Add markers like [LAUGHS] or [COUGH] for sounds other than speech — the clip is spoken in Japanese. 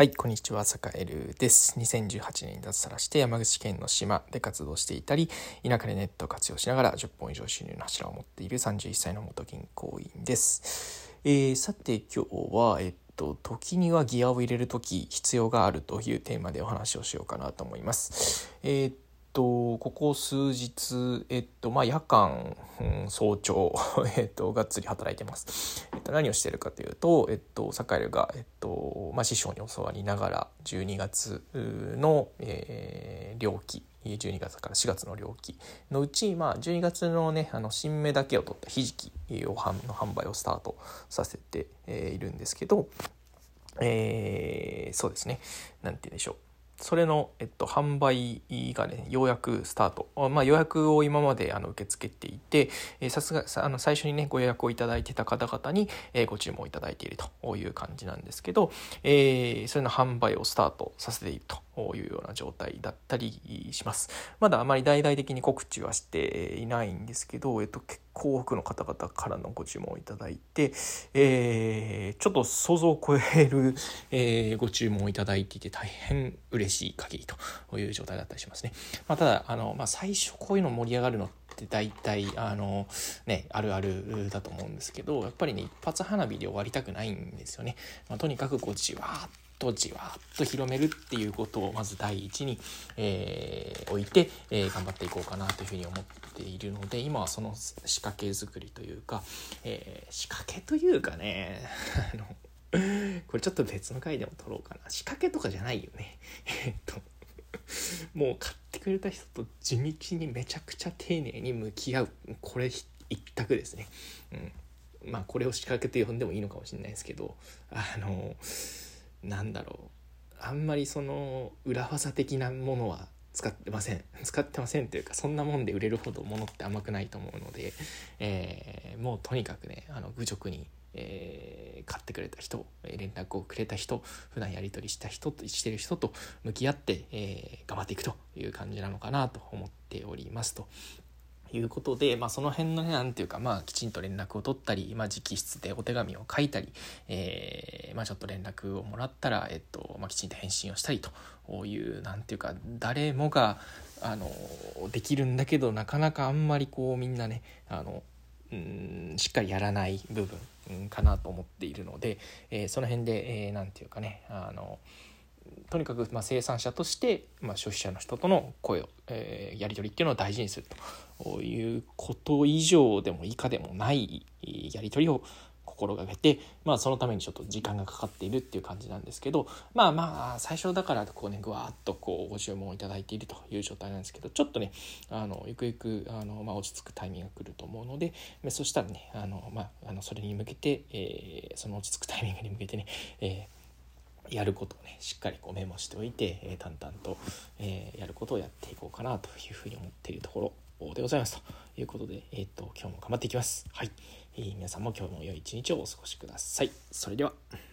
はい、こんにちは、坂エルです。2018年に脱サラして山口県の島で活動していたり、田舎でネットを活用しながら10本以上収入の柱を持っている31歳の元銀行員です。えー、さて今日は、えっと、時にはギアを入れる時必要があるというテーマでお話をしようかなと思います。えーと、ここ数日、えっと、まあ、夜間、うん、早朝、[LAUGHS] えっと、がっつり働いてます。えっと、何をしてるかというと、えっと、サカエルが、えっと、まあ、師匠に教わりながら、12月の、えー、漁期、12月から4月の漁期のうち、まあ、12月のね、あの、新芽だけを取ったひじきを、の販売をスタートさせて、えー、いるんですけど、えー、そうですね、なんて言うんでしょう。それの、えっと、販売がね、ようやくスタート。まあ、予約を今まであの受け付けていて、えさすが、あの、最初にね、ご予約をいただいてた方々に、えー、ご注文いただいているという感じなんですけど、えー、それの販売をスタートさせているというような状態だったりします。まだあまり大々的に告知はしていないんですけど、えっと、結構多くの方々からのご注文をいただいて、えー、ちょっと想像を超える、えー、ご注文をいただいていて大変嬉しい限りという状態だったりしますね。まあ、ただ、あの、まあ、最初こういうの盛り上がるのって大体、あの、ね、あるあるだと思うんですけど、やっぱりね、一発花火で終わりたくないんですよね。まあ、とにかくこう、じわーっとじわっと広めるっていうことをまず第一に、えー、置いて、えー、頑張っていこうかなというふうに思っているので今はその仕掛け作りというか、えー、仕掛けというかね [LAUGHS] あのこれちょっと別の回でも撮ろうかな。仕掛けとかじゃないよね。[LAUGHS] えっともう買ってくれた人と地道にめちゃくちゃ丁寧に向き合う。これ一択ですね。うん。まあこれを仕掛けて呼んでもいいのかもしれないですけどあのなんだろうあんまりその裏技的なものは使ってません [LAUGHS] 使ってませんというかそんなもんで売れるほどものって甘くないと思うので、えー、もうとにかくねあの愚直に、えー、買ってくれた人連絡をくれた人普段やり取りした人としてる人と向き合って、えー、頑張っていくという感じなのかなと思っておりますと。いうことで、まあ、その辺のね、なんていうか、まあ、きちんと連絡を取ったり、まあ、直筆でお手紙を書いたり、えー、まあ、ちょっと連絡をもらったら、えっと、まあ、きちんと返信をしたりという、なんていうか、誰もが、あの、できるんだけど、なかなかあんまりこう、みんなね、あの、うん、しっかりやらない部分かなと思っているので、えー、その辺で、えー、ていうかね、あの、とにかくま生産者として、ま消費者の人との声を、え、やり取りっていうのを大事にすると。いうこと以上でも以下でもないやり取りを心がけて、まあ、そのためにちょっと時間がかかっているっていう感じなんですけどまあまあ最初だからこうねぐわっとこうご注文をいただいているという状態なんですけどちょっとねあのゆくゆくあの、まあ、落ち着くタイミングが来ると思うのでそしたらねあの、まあ、あのそれに向けて、えー、その落ち着くタイミングに向けてね、えーやることをねしっかりこうメモしておいて、えー、淡々と、えー、やることをやっていこうかなというふうに思っているところでございますということで、えー、っと今日も頑張っていきます。はい、えー、皆さんも今日も良い一日をお過ごしください。それでは。